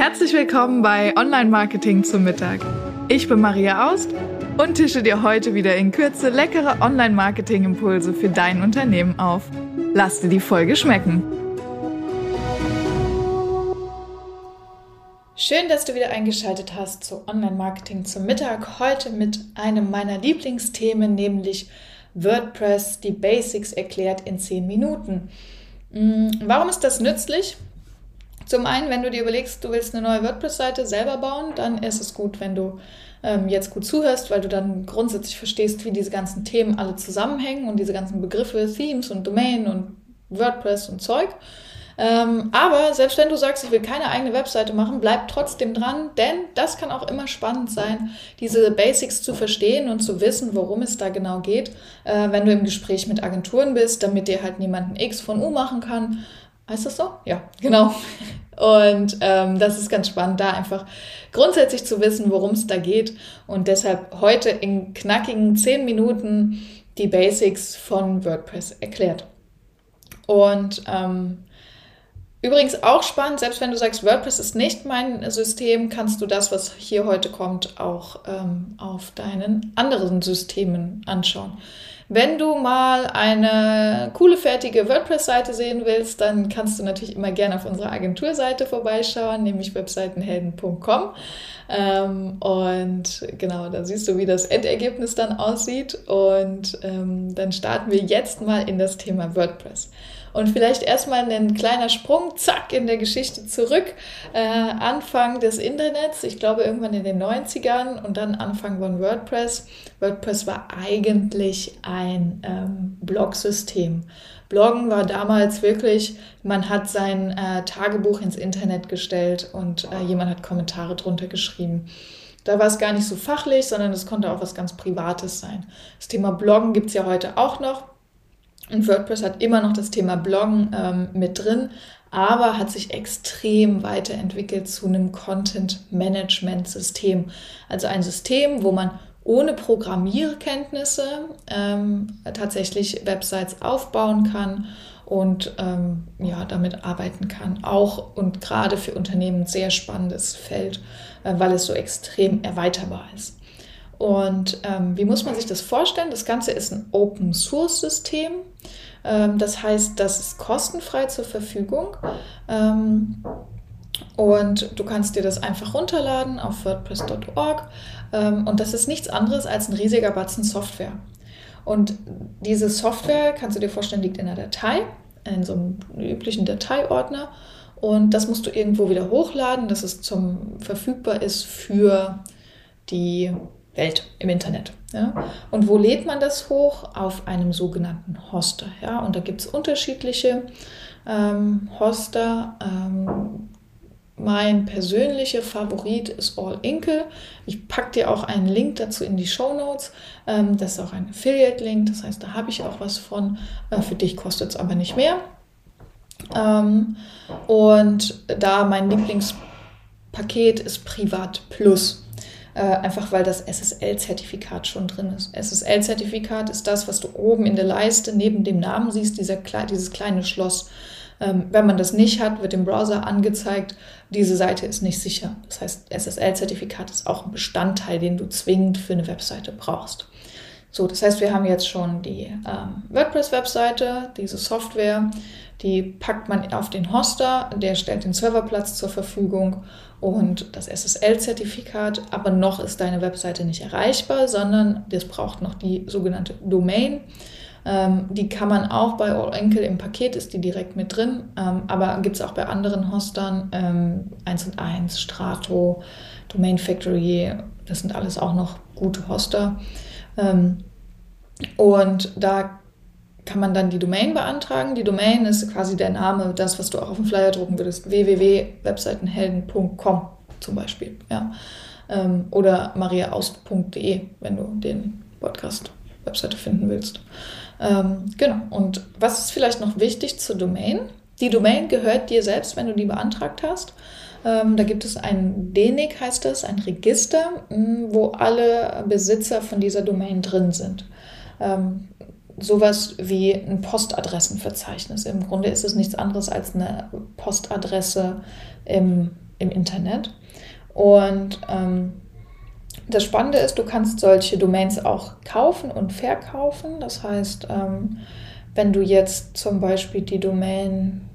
Herzlich willkommen bei Online Marketing zum Mittag. Ich bin Maria Aust und tische dir heute wieder in Kürze leckere Online Marketing Impulse für dein Unternehmen auf. Lass dir die Folge schmecken. Schön, dass du wieder eingeschaltet hast zu Online Marketing zum Mittag. Heute mit einem meiner Lieblingsthemen, nämlich WordPress, die Basics erklärt in 10 Minuten. Hm, warum ist das nützlich? Zum einen, wenn du dir überlegst, du willst eine neue WordPress-Seite selber bauen, dann ist es gut, wenn du ähm, jetzt gut zuhörst, weil du dann grundsätzlich verstehst, wie diese ganzen Themen alle zusammenhängen und diese ganzen Begriffe, Themes und Domain und WordPress und Zeug. Ähm, aber selbst wenn du sagst, ich will keine eigene Webseite machen, bleib trotzdem dran, denn das kann auch immer spannend sein, diese Basics zu verstehen und zu wissen, worum es da genau geht, äh, wenn du im Gespräch mit Agenturen bist, damit dir halt niemand ein X von U machen kann Heißt das so? Ja, genau. Und ähm, das ist ganz spannend, da einfach grundsätzlich zu wissen, worum es da geht. Und deshalb heute in knackigen zehn Minuten die Basics von WordPress erklärt. Und ähm, übrigens auch spannend, selbst wenn du sagst, WordPress ist nicht mein System, kannst du das, was hier heute kommt, auch ähm, auf deinen anderen Systemen anschauen. Wenn du mal eine coole, fertige WordPress-Seite sehen willst, dann kannst du natürlich immer gerne auf unserer Agenturseite vorbeischauen, nämlich webseitenhelden.com. Ähm, und genau, da siehst du, wie das Endergebnis dann aussieht. Und ähm, dann starten wir jetzt mal in das Thema WordPress. Und vielleicht erstmal ein kleiner Sprung, zack, in der Geschichte zurück. Äh, Anfang des Internets, ich glaube irgendwann in den 90ern und dann Anfang von WordPress. WordPress war eigentlich ein ähm, Blog-System. Bloggen war damals wirklich, man hat sein äh, Tagebuch ins Internet gestellt und äh, jemand hat Kommentare drunter geschrieben. Da war es gar nicht so fachlich, sondern es konnte auch was ganz Privates sein. Das Thema Bloggen gibt es ja heute auch noch. Und WordPress hat immer noch das Thema Bloggen ähm, mit drin, aber hat sich extrem weiterentwickelt zu einem Content-Management-System. Also ein System, wo man ohne Programmierkenntnisse ähm, tatsächlich Websites aufbauen kann und ähm, ja, damit arbeiten kann. Auch und gerade für Unternehmen ein sehr spannendes Feld, äh, weil es so extrem erweiterbar ist. Und ähm, wie muss man sich das vorstellen? Das Ganze ist ein Open Source System. Ähm, das heißt, das ist kostenfrei zur Verfügung. Ähm, und du kannst dir das einfach runterladen auf WordPress.org. Ähm, und das ist nichts anderes als ein riesiger Batzen Software. Und diese Software, kannst du dir vorstellen, liegt in einer Datei, in so einem üblichen Dateiordner. Und das musst du irgendwo wieder hochladen, dass es zum verfügbar ist für die Welt im Internet. Ja? Und wo lädt man das hoch? Auf einem sogenannten Hoster. Ja? Und da gibt es unterschiedliche ähm, Hoster. Ähm, mein persönlicher Favorit ist All Inkle. Ich packe dir auch einen Link dazu in die Show Notes. Ähm, das ist auch ein Affiliate-Link, das heißt, da habe ich auch was von. Äh, für dich kostet es aber nicht mehr. Ähm, und da mein Lieblingspaket ist Privat Plus. Äh, einfach weil das SSL-Zertifikat schon drin ist. SSL-Zertifikat ist das, was du oben in der Leiste neben dem Namen siehst, dieser, dieses kleine Schloss. Ähm, wenn man das nicht hat, wird im Browser angezeigt, diese Seite ist nicht sicher. Das heißt, SSL-Zertifikat ist auch ein Bestandteil, den du zwingend für eine Webseite brauchst. So, das heißt, wir haben jetzt schon die ähm, WordPress-Webseite, diese Software, die packt man auf den Hoster, der stellt den Serverplatz zur Verfügung und das SSL-Zertifikat, aber noch ist deine Webseite nicht erreichbar, sondern das braucht noch die sogenannte Domain. Ähm, die kann man auch bei All im Paket, ist die direkt mit drin, ähm, aber gibt es auch bei anderen Hostern, ähm, 1 und 1, Strato, Domain Factory, das sind alles auch noch gute Hoster. Ähm, und da kann man dann die Domain beantragen. Die Domain ist quasi der Name, das, was du auch auf dem Flyer drucken würdest, www.webseitenhelden.com zum Beispiel. Ja. Ähm, oder mariaaust.de, wenn du den Podcast Webseite finden willst. Ähm, genau. Und was ist vielleicht noch wichtig zur Domain? Die Domain gehört dir selbst, wenn du die beantragt hast. Ähm, da gibt es ein DENIC, heißt das, ein Register, mh, wo alle Besitzer von dieser Domain drin sind. Ähm, sowas wie ein Postadressenverzeichnis. Im Grunde ist es nichts anderes als eine Postadresse im im Internet. Und ähm, das Spannende ist, du kannst solche Domains auch kaufen und verkaufen. Das heißt, ähm, wenn du jetzt zum Beispiel die Domain,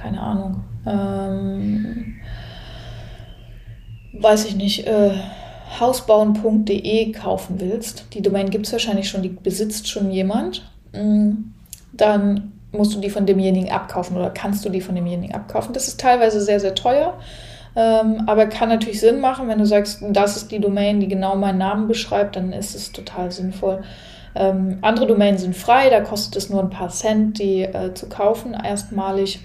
keine Ahnung, ähm, weiß ich nicht, äh, hausbauen.de kaufen willst, die Domain gibt es wahrscheinlich schon, die besitzt schon jemand, mm, dann musst du die von demjenigen abkaufen oder kannst du die von demjenigen abkaufen. Das ist teilweise sehr, sehr teuer, ähm, aber kann natürlich Sinn machen, wenn du sagst, das ist die Domain, die genau meinen Namen beschreibt, dann ist es total sinnvoll. Ähm, andere Domains sind frei, da kostet es nur ein paar Cent, die äh, zu kaufen, erstmalig.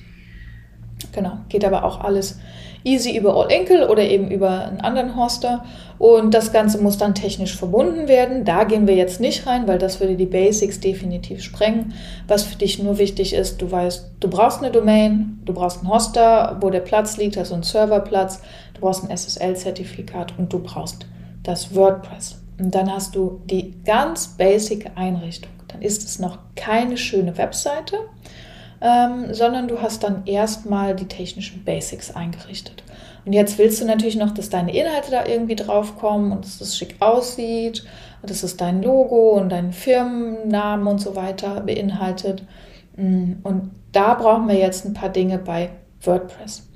Genau, geht aber auch alles easy über All Inkle oder eben über einen anderen Hoster. Und das Ganze muss dann technisch verbunden werden. Da gehen wir jetzt nicht rein, weil das würde die Basics definitiv sprengen. Was für dich nur wichtig ist, du weißt, du brauchst eine Domain, du brauchst einen Hoster, wo der Platz liegt, also einen Serverplatz, du brauchst ein SSL-Zertifikat und du brauchst das WordPress. Und dann hast du die ganz basic Einrichtung. Dann ist es noch keine schöne Webseite, ähm, sondern du hast dann erstmal die technischen Basics eingerichtet. Und jetzt willst du natürlich noch, dass deine Inhalte da irgendwie draufkommen und dass das schick aussieht und dass es dein Logo und deinen Firmennamen und so weiter beinhaltet. Mm, und da brauchen wir jetzt ein paar Dinge bei WordPress.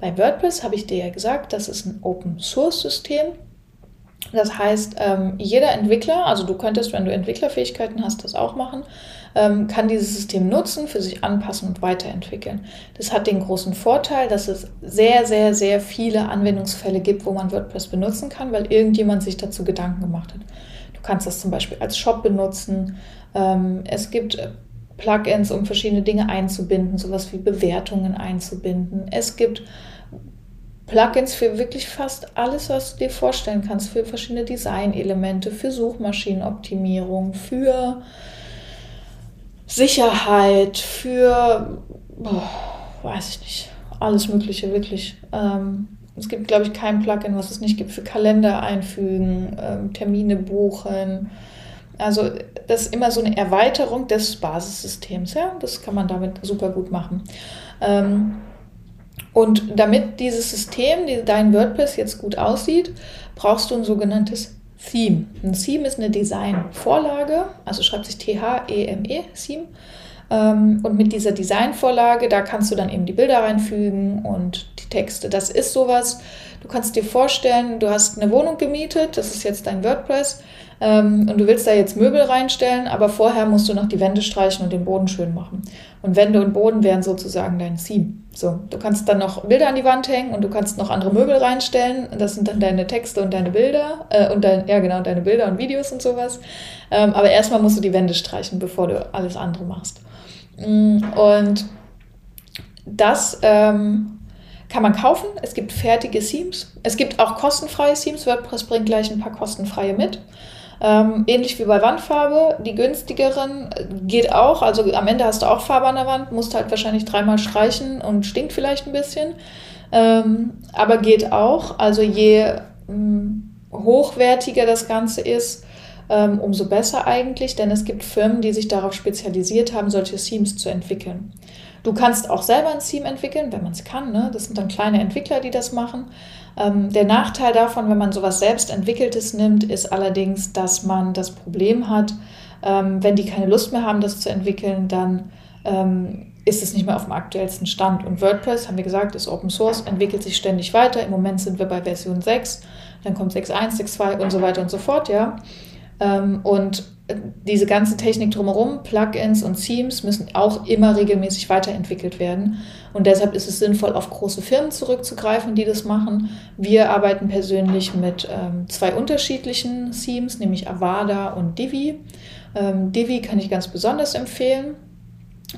Bei WordPress habe ich dir ja gesagt, das ist ein Open Source System. Das heißt, ähm, jeder Entwickler, also du könntest, wenn du Entwicklerfähigkeiten hast, das auch machen, ähm, kann dieses System nutzen, für sich anpassen und weiterentwickeln. Das hat den großen Vorteil, dass es sehr, sehr, sehr viele Anwendungsfälle gibt, wo man WordPress benutzen kann, weil irgendjemand sich dazu Gedanken gemacht hat. Du kannst das zum Beispiel als Shop benutzen. Ähm, es gibt Plugins, um verschiedene Dinge einzubinden, sowas wie Bewertungen einzubinden. Es gibt Plugins für wirklich fast alles, was du dir vorstellen kannst, für verschiedene Designelemente, für Suchmaschinenoptimierung, für Sicherheit, für, boah, weiß ich nicht, alles Mögliche, wirklich. Ähm, es gibt, glaube ich, kein Plugin, was es nicht gibt, für Kalender einfügen, ähm, Termine buchen. Also das ist immer so eine Erweiterung des Basissystems. Ja? Das kann man damit super gut machen. Ähm, und damit dieses System, die, dein WordPress jetzt gut aussieht, brauchst du ein sogenanntes Theme. Ein Theme ist eine Designvorlage, also schreibt sich T-H-E-M-E, -E, Theme. Ähm, und mit dieser Designvorlage, da kannst du dann eben die Bilder reinfügen und die Texte. Das ist sowas, du kannst dir vorstellen, du hast eine Wohnung gemietet, das ist jetzt dein WordPress ähm, und du willst da jetzt Möbel reinstellen, aber vorher musst du noch die Wände streichen und den Boden schön machen. Und Wände und Boden wären sozusagen dein Theme. So, du kannst dann noch Bilder an die Wand hängen und du kannst noch andere Möbel reinstellen. Das sind dann deine Texte und deine Bilder äh, und dein, ja genau, deine Bilder und Videos und sowas. Ähm, aber erstmal musst du die Wände streichen, bevor du alles andere machst. Mm, und das ähm, kann man kaufen. Es gibt fertige Themes. Es gibt auch kostenfreie Themes. WordPress bringt gleich ein paar kostenfreie mit. Ähm, ähnlich wie bei Wandfarbe, die günstigeren äh, geht auch. Also am Ende hast du auch Farbe an der Wand, musst halt wahrscheinlich dreimal streichen und stinkt vielleicht ein bisschen. Ähm, aber geht auch. Also je mh, mm, hochwertiger das Ganze ist, ähm, umso besser eigentlich, denn es gibt Firmen, die sich darauf spezialisiert haben, solche Themes zu entwickeln. Du kannst auch selber ein Theme entwickeln, wenn man es kann. Ne? Das sind dann kleine Entwickler, die das machen. Ähm, der Nachteil davon, wenn man sowas selbst entwickeltes nimmt, ist allerdings, dass man das Problem hat, ähm, wenn die keine Lust mehr haben, das zu entwickeln, dann ähm, ist es nicht mehr auf dem aktuellsten Stand. Und WordPress, haben wir gesagt, ist Open Source, entwickelt sich ständig weiter. Im Moment sind wir bei Version 6, dann kommt 6.1, 6.2 und so weiter und so fort, ja. Ähm, und diese ganze Technik drumherum, Plugins und Themes müssen auch immer regelmäßig weiterentwickelt werden. Und deshalb ist es sinnvoll, auf große Firmen zurückzugreifen, die das machen. Wir arbeiten persönlich mit ähm, zwei unterschiedlichen Themes, nämlich Avada und Divi. Ähm, Divi kann ich ganz besonders empfehlen.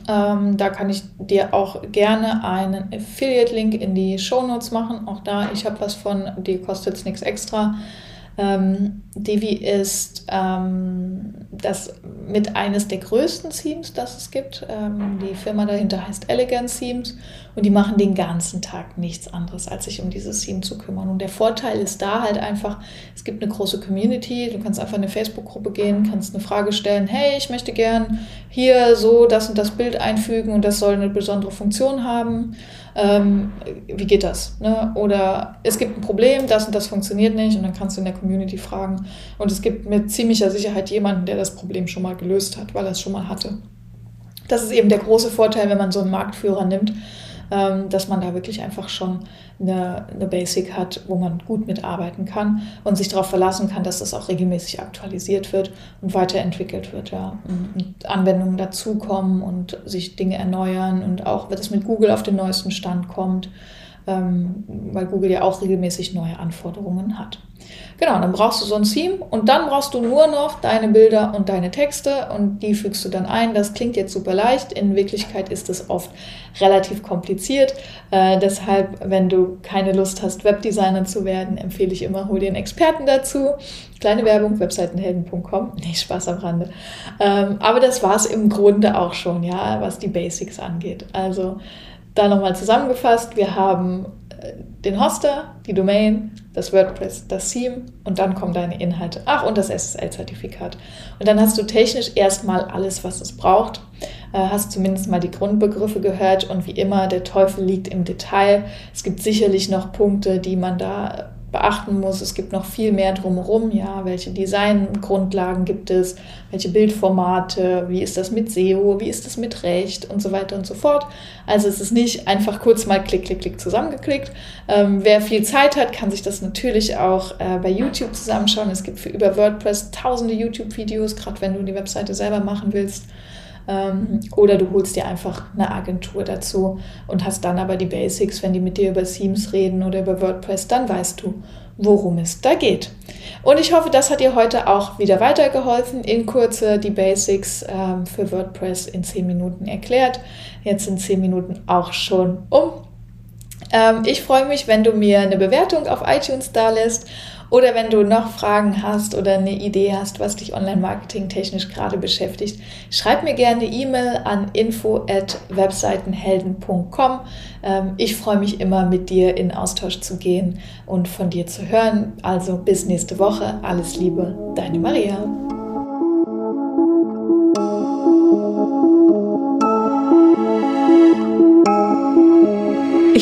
Ähm, da kann ich dir auch gerne einen Affiliate-Link in die Show Notes machen. Auch da, ich habe was von, die kostet nichts extra. Ähm, Divi ist ähm, das mit eines der größten Themes, das es gibt. Ähm, die Firma dahinter heißt Elegant Themes und die machen den ganzen Tag nichts anderes, als sich um dieses Theme zu kümmern. Und der Vorteil ist da halt einfach, es gibt eine große Community, du kannst einfach in eine Facebook-Gruppe gehen, kannst eine Frage stellen, hey, ich möchte gern hier so das und das Bild einfügen und das soll eine besondere Funktion haben. Ähm, wie geht das? Ne? Oder es gibt ein Problem, das und das funktioniert nicht und dann kannst du in der Community fragen. Und es gibt mit ziemlicher Sicherheit jemanden, der das Problem schon mal gelöst hat, weil er es schon mal hatte. Das ist eben der große Vorteil, wenn man so einen Marktführer nimmt dass man da wirklich einfach schon eine, eine Basic hat, wo man gut mitarbeiten kann und sich darauf verlassen kann, dass das auch regelmäßig aktualisiert wird und weiterentwickelt wird. Ja. Und Anwendungen dazukommen und sich Dinge erneuern und auch, es mit Google auf den neuesten Stand kommt, ähm, weil Google ja auch regelmäßig neue Anforderungen hat. Genau, dann brauchst du so ein Theme und dann brauchst du nur noch deine Bilder und deine Texte und die fügst du dann ein. Das klingt jetzt super leicht, in Wirklichkeit ist es oft relativ kompliziert. Äh, deshalb, wenn du keine Lust hast, Webdesigner zu werden, empfehle ich immer, hol dir einen Experten dazu. Kleine Werbung, webseitenhelden.com. Nee, Spaß am Rande. Ähm, aber das war es im Grunde auch schon, ja, was die Basics angeht. Also da nochmal zusammengefasst, wir haben den Hoster, die Domain, das WordPress, das Theme und dann kommen deine Inhalte. Ach, und das SSL-Zertifikat. Und dann hast du technisch erstmal alles, was es braucht. Äh, hast zumindest mal die Grundbegriffe gehört und wie immer, der Teufel liegt im Detail. Es gibt sicherlich noch Punkte, die man da beachten muss. Es gibt noch viel mehr drumherum. Ja, welche Designgrundlagen gibt es? Welche Bildformate? Wie ist das mit SEO? Wie ist das mit Recht? Und so weiter und so fort. Also es ist nicht einfach kurz mal klick, klick, klick zusammengeklickt. Ähm, wer viel Zeit hat, kann sich das natürlich auch äh, bei YouTube zusammenschauen. Es gibt für über WordPress tausende YouTube-Videos, gerade wenn du die Webseite selber machen willst. Ähm, oder du holst dir einfach eine Agentur dazu und hast dann aber die Basics, wenn die mit dir über Themes reden oder über WordPress, dann weißt du, worum es da geht. Und ich hoffe, das hat dir heute auch wieder weitergeholfen. In Kurze die Basics ähm, für WordPress in 10 Minuten erklärt. Jetzt sind 10 Minuten auch schon um. Ähm, ich freue mich, wenn du mir eine Bewertung auf iTunes da lässt oder wenn du noch Fragen hast oder eine Idee hast, was dich online-marketing technisch gerade beschäftigt, schreib mir gerne eine E-Mail an info at webseitenhelden.com. Ähm, ich freue mich immer, mit dir in Austausch zu gehen und von dir zu hören. Also bis nächste Woche. Alles Liebe, deine Maria.